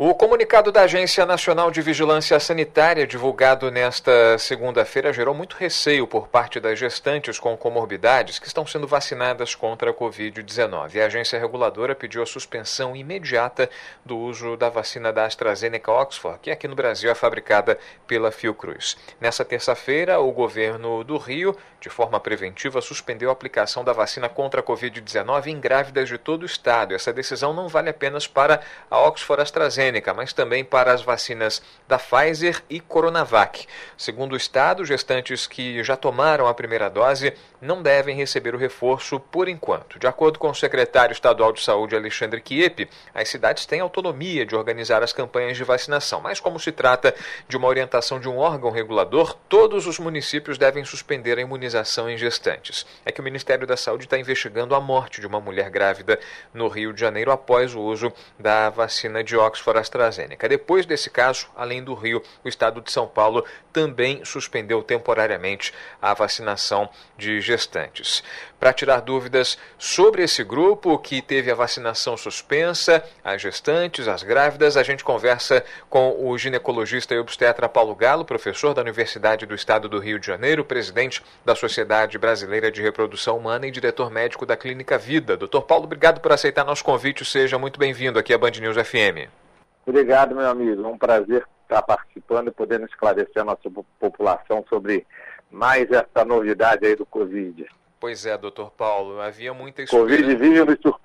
O comunicado da Agência Nacional de Vigilância Sanitária, divulgado nesta segunda-feira, gerou muito receio por parte das gestantes com comorbidades que estão sendo vacinadas contra a Covid-19. A agência reguladora pediu a suspensão imediata do uso da vacina da AstraZeneca Oxford, que aqui no Brasil é fabricada pela Fiocruz. Nessa terça-feira, o governo do Rio, de forma preventiva, suspendeu a aplicação da vacina contra a Covid-19 em grávidas de todo o estado. Essa decisão não vale apenas para a Oxford AstraZeneca AstraZeneca, mas também para as vacinas da Pfizer e Coronavac. Segundo o Estado, gestantes que já tomaram a primeira dose não devem receber o reforço por enquanto. De acordo com o secretário estadual de Saúde, Alexandre Kiepe, as cidades têm autonomia de organizar as campanhas de vacinação, mas como se trata de uma orientação de um órgão regulador, todos os municípios devem suspender a imunização em gestantes. É que o Ministério da Saúde está investigando a morte de uma mulher grávida no Rio de Janeiro após o uso da vacina de Oxford AstraZeneca. Depois desse caso, além do Rio, o estado de São Paulo também suspendeu temporariamente a vacinação de gestantes. Para tirar dúvidas sobre esse grupo que teve a vacinação suspensa, as gestantes, as grávidas, a gente conversa com o ginecologista e obstetra Paulo Galo, professor da Universidade do Estado do Rio de Janeiro, presidente da Sociedade Brasileira de Reprodução Humana e diretor médico da Clínica Vida. Doutor Paulo, obrigado por aceitar nosso convite. Seja muito bem-vindo aqui à Band News FM. Obrigado, meu amigo. É um prazer estar participando e podendo esclarecer a nossa população sobre mais essa novidade aí do Covid. Pois é, doutor Paulo, havia muita esperança. Covid vive nos surpreendendo,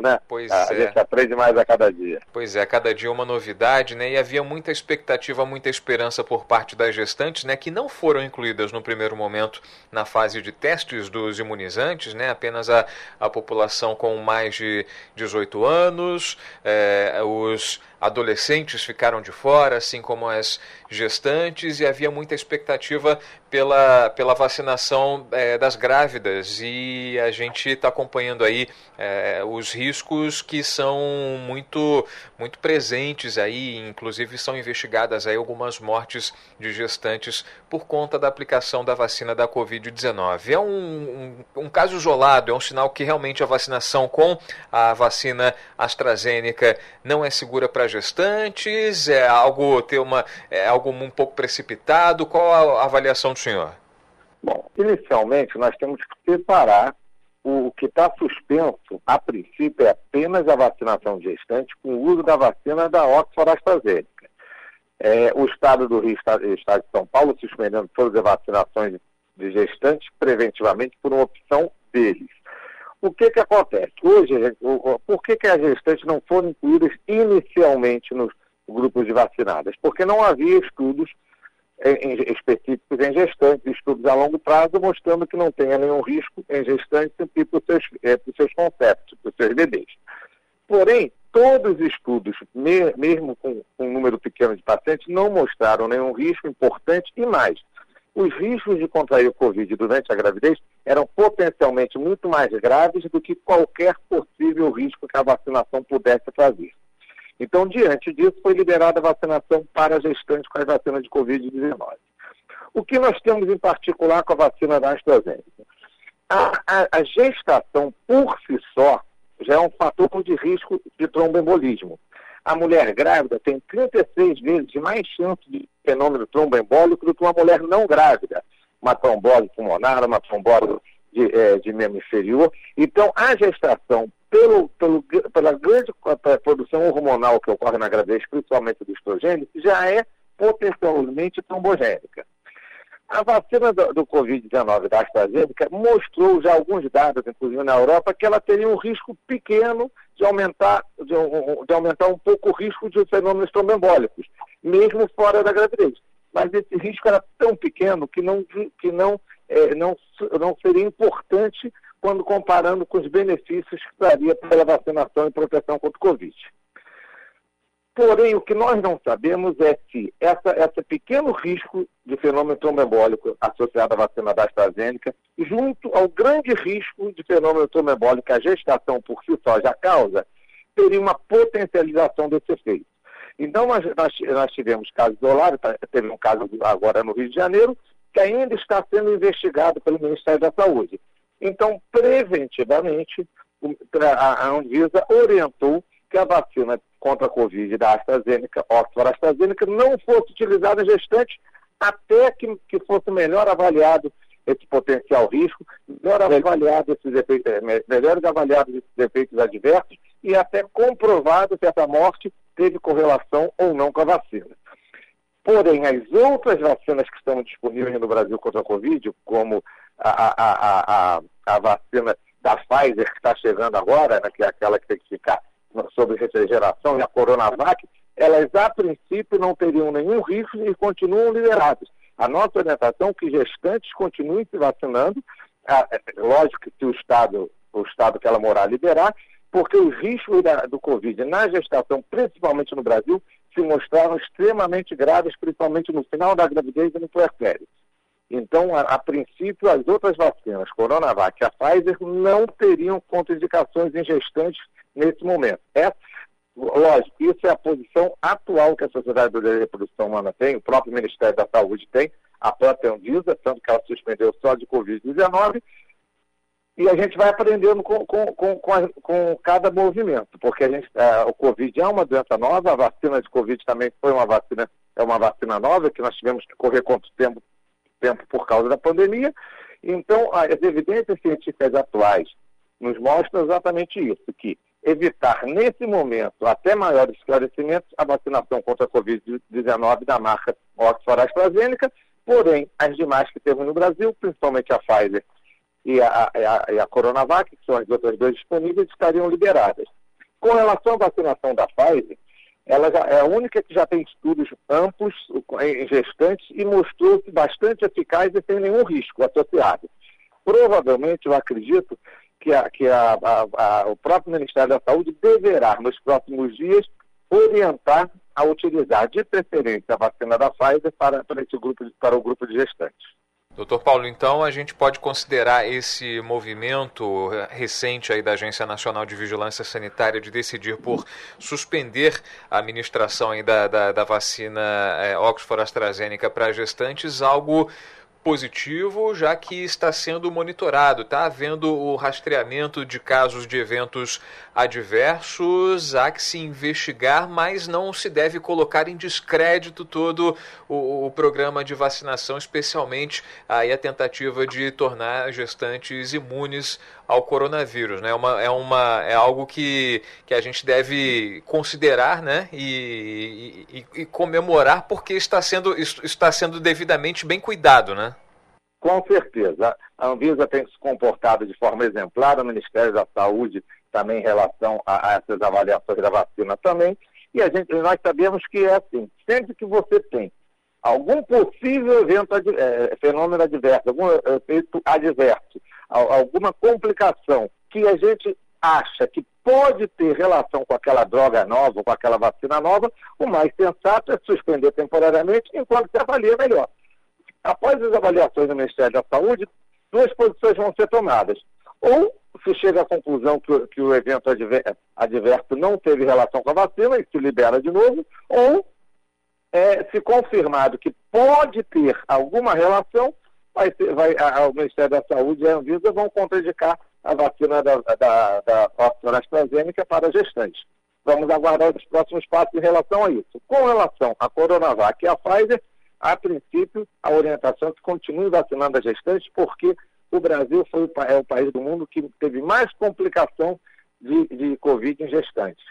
né? Pois a, é. A gente aprende mais a cada dia. Pois é, cada dia uma novidade, né? E havia muita expectativa, muita esperança por parte das gestantes, né? Que não foram incluídas no primeiro momento na fase de testes dos imunizantes, né? Apenas a, a população com mais de 18 anos, é, os adolescentes ficaram de fora, assim como as gestantes, e havia muita expectativa pela, pela vacinação é, das grávidas. E a gente está acompanhando aí é, os riscos que são muito, muito presentes aí, inclusive são investigadas aí algumas mortes de gestantes por conta da aplicação da vacina da Covid-19. É um, um, um caso isolado, é um sinal que realmente a vacinação com a vacina AstraZeneca não é segura para gestantes? É algo ter uma é algo um pouco precipitado? Qual a avaliação do senhor? Bom, inicialmente nós temos que separar o que está suspenso, a princípio, é apenas a vacinação gestante com o uso da vacina da Oxford AstraZeneca. É, o Estado do Rio e o Estado de São Paulo suspendendo todas as vacinações de gestantes preventivamente por uma opção deles. O que, que acontece? Hoje, por que, que as gestantes não foram incluídas inicialmente nos grupos de vacinadas? Porque não havia estudos específicos em gestantes, estudos a longo prazo, mostrando que não tenha nenhum risco em gestantes e para os seus, é, para os seus conceptos, para os seus bebês. Porém, todos os estudos, me, mesmo com um número pequeno de pacientes, não mostraram nenhum risco importante e mais os riscos de contrair o Covid durante a gravidez eram potencialmente muito mais graves do que qualquer possível risco que a vacinação pudesse trazer. Então, diante disso, foi liberada a vacinação para gestantes com as vacinas de Covid-19. O que nós temos em particular com a vacina da AstraZeneca? A, a, a gestação por si só já é um fator de risco de tromboembolismo a mulher grávida tem 36 vezes mais chance de fenômeno tromboembólico do que uma mulher não grávida. Uma trombose pulmonar, uma trombose de, é, de membro inferior. Então, a gestação, pelo, pelo, pela grande produção hormonal que ocorre na gravidez, principalmente do estrogênio, já é potencialmente trombogênica. A vacina do, do Covid-19 da AstraZeneca mostrou já alguns dados, inclusive na Europa, que ela teria um risco pequeno de aumentar, de, de aumentar um pouco o risco de fenômenos trombembólicos, mesmo fora da gravidez. Mas esse risco era tão pequeno que não, que não, é, não, não seria importante quando comparando com os benefícios que traria pela vacinação e proteção contra o Covid. Porém, o que nós não sabemos é se essa, esse pequeno risco de fenômeno trombembólico associado à vacina da AstraZeneca, junto ao grande risco de fenômeno trombembólico que a gestação por si só já causa, teria uma potencialização desse efeito. Então, nós, nós, nós tivemos casos isolados, tá, teve um caso agora no Rio de Janeiro, que ainda está sendo investigado pelo Ministério da Saúde. Então, preventivamente, a Anvisa orientou que a vacina contra a Covid da AstraZeneca, Oxford AstraZeneca, não fosse utilizada em gestantes até que, que fosse melhor avaliado esse potencial risco, melhor avaliado esses efeitos, eh, melhor avaliado esses efeitos adversos e até comprovado se essa morte teve correlação ou não com a vacina. Porém, as outras vacinas que estão disponíveis no Brasil contra a Covid, como a, a, a, a vacina da Pfizer, que está chegando agora, né, que é aquela que tem que ficar sobre refrigeração, e a Coronavac, elas a princípio não teriam nenhum risco e continuam liberadas. A nossa orientação é que gestantes continuem se vacinando, é, lógico que o Estado, o Estado que ela morar liberar, porque os riscos da, do Covid na gestação, principalmente no Brasil, se mostraram extremamente graves, principalmente no final da gravidez e no puerpério. Então, a, a, princípio, as outras vacinas, Coronavac e a Pfizer, não teriam contraindicações em gestantes nesse momento. É, lógico, isso é a posição atual que a Sociedade de Reprodução Humana tem, o próprio Ministério da Saúde tem, a própria Anvisa, tanto que ela suspendeu só de Covid-19, e a gente vai aprendendo com, com, com, com, a, com cada movimento, porque a gente, é, o Covid é uma doença nova, a vacina de Covid também foi uma vacina, é uma vacina nova, que nós tivemos que correr quanto tempo, tempo por causa da pandemia. Então, as evidências científicas atuais nos mostram exatamente isso, que evitar nesse momento, até maiores esclarecimentos, a vacinação contra a Covid-19 da marca Oxford AstraZeneca, porém, as demais que temos no Brasil, principalmente a Pfizer e a, a, a Coronavac, que são as outras duas disponíveis, estariam liberadas. Com relação à vacinação da Pfizer, ela já, é a única que já tem estudos amplos em gestantes e mostrou-se bastante eficaz e sem nenhum risco associado. Provavelmente, eu acredito que, a, que a, a, o próprio Ministério da Saúde deverá, nos próximos dias, orientar a utilizar de preferência a vacina da Pfizer para, para, esse grupo, para o grupo de gestantes. Doutor Paulo, então a gente pode considerar esse movimento recente aí da Agência Nacional de Vigilância Sanitária de decidir por suspender a administração da, da, da vacina é, Oxford AstraZeneca para gestantes algo positivo, já que está sendo monitorado, está havendo o rastreamento de casos de eventos adversos, há que se investigar, mas não se deve colocar em descrédito todo o, o programa de vacinação, especialmente aí a tentativa de tornar gestantes imunes ao coronavírus, né? É uma, é, uma, é algo que, que a gente deve considerar, né? E, e, e comemorar porque está sendo, está sendo devidamente bem cuidado, né? Com certeza. A Anvisa tem se comportado de forma exemplar, o Ministério da Saúde também em relação a, a essas avaliações da vacina também. E a gente, nós sabemos que é assim, sempre que você tem algum possível evento, é, fenômeno adverso, algum efeito adverso, alguma complicação que a gente acha que pode ter relação com aquela droga nova, com aquela vacina nova, o mais sensato é suspender temporariamente enquanto se avalia melhor. Após as avaliações do Ministério da Saúde, duas posições vão ser tomadas. Ou se chega à conclusão que, que o evento adverso não teve relação com a vacina e se libera de novo, ou é, se confirmado que pode ter alguma relação, vai vai, a, o Ministério da Saúde e a Anvisa vão contraindicar a vacina da, da, da Oxford AstraZeneca para gestantes. Vamos aguardar os próximos passos em relação a isso. Com relação à Coronavac e à Pfizer, a princípio, a orientação é que continue vacinando as gestantes, porque o Brasil foi, é o país do mundo que teve mais complicação de, de Covid em gestantes.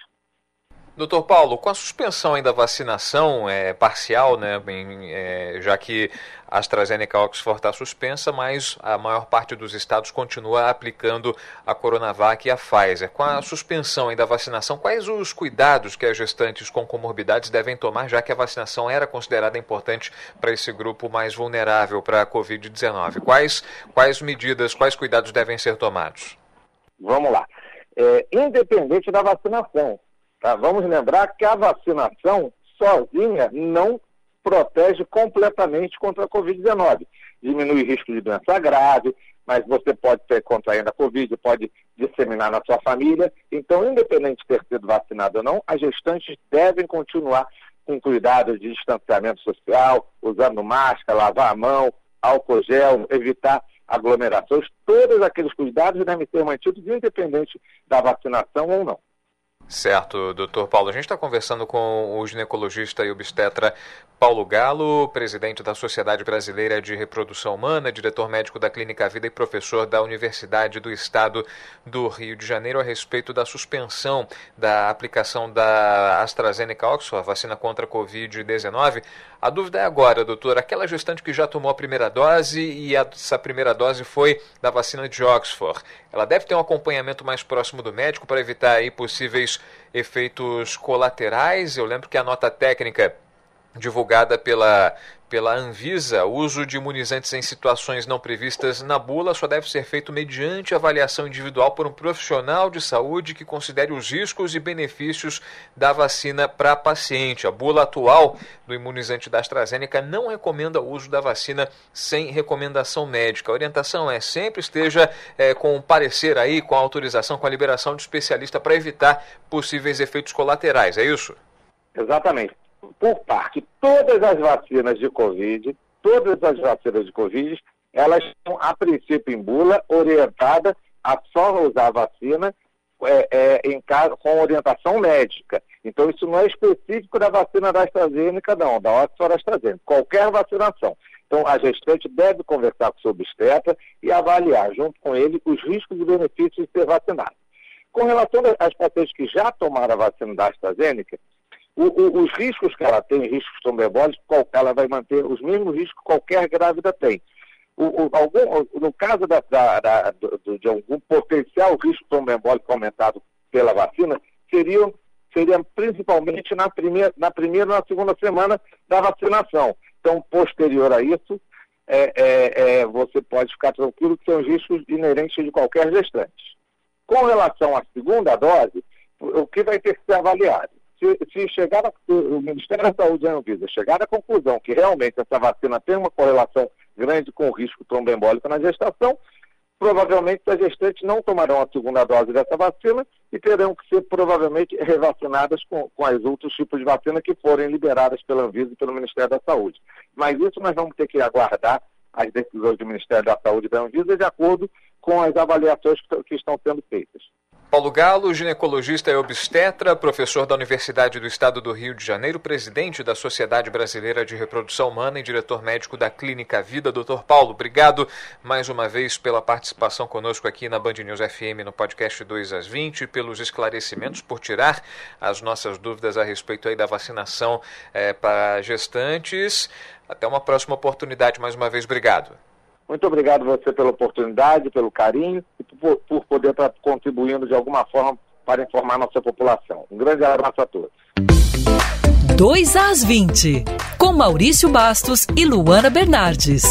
Doutor Paulo, com a suspensão da vacinação é, parcial, né, em, é, já que a AstraZeneca Oxford está suspensa, mas a maior parte dos estados continua aplicando a Coronavac e a Pfizer. Com a suspensão da vacinação, quais os cuidados que as gestantes com comorbidades devem tomar, já que a vacinação era considerada importante para esse grupo mais vulnerável para a Covid-19? Quais, quais medidas, quais cuidados devem ser tomados? Vamos lá. É, independente da vacinação, Tá? Vamos lembrar que a vacinação sozinha não protege completamente contra a Covid-19. Diminui o risco de doença grave, mas você pode ter contraindo a Covid, pode disseminar na sua família. Então, independente de ter sido vacinado ou não, as gestantes devem continuar com cuidado de distanciamento social, usando máscara, lavar a mão, álcool gel, evitar aglomerações. Todos aqueles cuidados devem ser mantidos, independente da vacinação ou não. Certo, doutor Paulo. A gente está conversando com o ginecologista e obstetra Paulo Galo, presidente da Sociedade Brasileira de Reprodução Humana, diretor médico da Clínica Vida e professor da Universidade do Estado do Rio de Janeiro, a respeito da suspensão da aplicação da AstraZeneca Oxford, vacina contra a Covid-19. A dúvida é agora, doutor, aquela gestante que já tomou a primeira dose e essa primeira dose foi da vacina de Oxford, ela deve ter um acompanhamento mais próximo do médico para evitar aí possíveis efeitos colaterais? Eu lembro que a nota técnica divulgada pela, pela Anvisa, o uso de imunizantes em situações não previstas na bula só deve ser feito mediante avaliação individual por um profissional de saúde que considere os riscos e benefícios da vacina para a paciente. A bula atual do imunizante da AstraZeneca não recomenda o uso da vacina sem recomendação médica. A orientação é sempre esteja é, com parecer aí, com autorização, com a liberação de especialista para evitar possíveis efeitos colaterais. É isso? Exatamente por parte, todas as vacinas de Covid, todas as vacinas de Covid, elas são, a princípio, em bula, orientada a só usar a vacina é, é, em caso, com orientação médica. Então, isso não é específico da vacina da AstraZeneca, não, da Oxford AstraZeneca. Qualquer vacinação. Então, a gestante deve conversar com o seu obstetra e avaliar, junto com ele, os riscos e benefícios de ser vacinado. Com relação às pacientes que já tomaram a vacina da AstraZeneca, o, o, os riscos que ela tem, riscos trombembólicos, ela vai manter os mesmos riscos que qualquer grávida tem. O, algum, no caso da, da, da, do, de algum potencial risco trombembólico aumentado pela vacina, seriam, seria principalmente na primeira, na primeira e na segunda semana da vacinação. Então, posterior a isso, é, é, é, você pode ficar tranquilo que são riscos inerentes de qualquer gestante. Com relação à segunda dose, o que vai ter que ser avaliado? Se, se chegar a, o Ministério da Saúde e a Anvisa chegar à conclusão que realmente essa vacina tem uma correlação grande com o risco tromboembólico na gestação, provavelmente as gestantes não tomarão a segunda dose dessa vacina e terão que ser provavelmente revacinadas com, com as outros tipos de vacina que forem liberadas pela Anvisa e pelo Ministério da Saúde. Mas isso nós vamos ter que aguardar as decisões do Ministério da Saúde e da Anvisa de acordo com as avaliações que, que estão sendo feitas. Paulo Galo, ginecologista e obstetra, professor da Universidade do Estado do Rio de Janeiro, presidente da Sociedade Brasileira de Reprodução Humana e diretor médico da Clínica Vida. Doutor Paulo, obrigado mais uma vez pela participação conosco aqui na Band News FM no podcast 2 às 20, pelos esclarecimentos, por tirar as nossas dúvidas a respeito aí da vacinação é, para gestantes. Até uma próxima oportunidade. Mais uma vez, obrigado. Muito obrigado você pela oportunidade, pelo carinho e por, por poder estar contribuindo de alguma forma para informar nossa população. Um grande abraço a todos. 2 às 20, com Maurício Bastos e Luana Bernardes.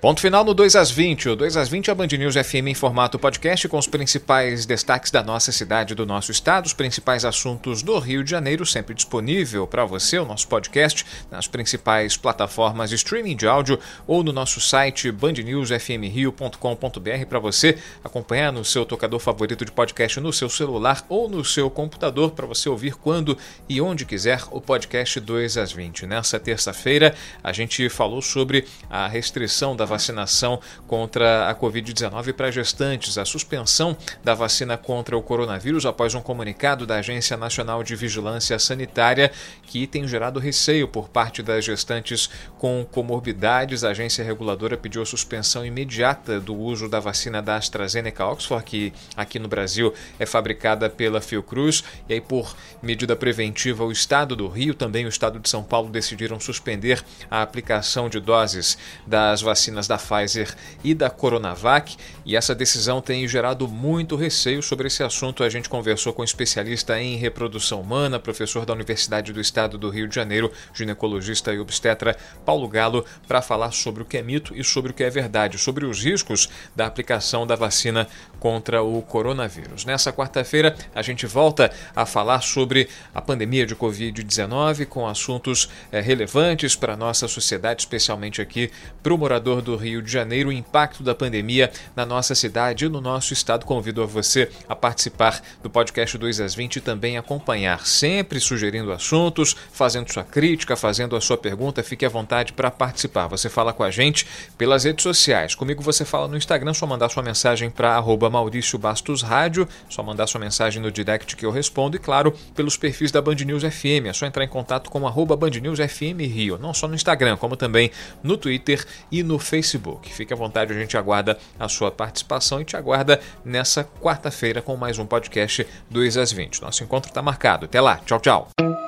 Ponto final no 2 às 20. O 2 às 20 é a Band News FM em formato podcast com os principais destaques da nossa cidade, do nosso estado, os principais assuntos do Rio de Janeiro, sempre disponível para você, o nosso podcast, nas principais plataformas de streaming de áudio ou no nosso site bandnewsfmrio.com.br para você acompanhar no seu tocador favorito de podcast no seu celular ou no seu computador para você ouvir quando e onde quiser o podcast 2 às 20. Nessa terça-feira, a gente falou sobre a restrição da vacinação contra a Covid-19 para gestantes, a suspensão da vacina contra o coronavírus após um comunicado da Agência Nacional de Vigilância Sanitária que tem gerado receio por parte das gestantes com comorbidades. A agência reguladora pediu a suspensão imediata do uso da vacina da AstraZeneca Oxford, que aqui no Brasil é fabricada pela Fiocruz, e aí por medida preventiva o estado do Rio, também o estado de São Paulo decidiram suspender a aplicação de doses das vacinas vacinas da Pfizer e da Coronavac, e essa decisão tem gerado muito receio sobre esse assunto. A gente conversou com um especialista em reprodução humana, professor da Universidade do Estado do Rio de Janeiro, ginecologista e obstetra Paulo Galo, para falar sobre o que é mito e sobre o que é verdade, sobre os riscos da aplicação da vacina contra o coronavírus. Nessa quarta-feira, a gente volta a falar sobre a pandemia de Covid-19 com assuntos é, relevantes para a nossa sociedade, especialmente aqui para o morador do Rio de Janeiro, o impacto da pandemia na nossa cidade e no nosso estado. Convido a você a participar do podcast 2 às 20 e também acompanhar, sempre sugerindo assuntos, fazendo sua crítica, fazendo a sua pergunta. Fique à vontade para participar. Você fala com a gente pelas redes sociais. Comigo você fala no Instagram, só mandar sua mensagem para arroba Maurício Bastos Rádio, só mandar sua mensagem no direct que eu respondo e, claro, pelos perfis da Band News FM. É só entrar em contato com arroba Band News FM Rio, não só no Instagram, como também no Twitter e no Facebook. Fique à vontade, a gente aguarda a sua participação e te aguarda nessa quarta-feira com mais um podcast 2 às 20. Nosso encontro está marcado. Até lá. Tchau, tchau.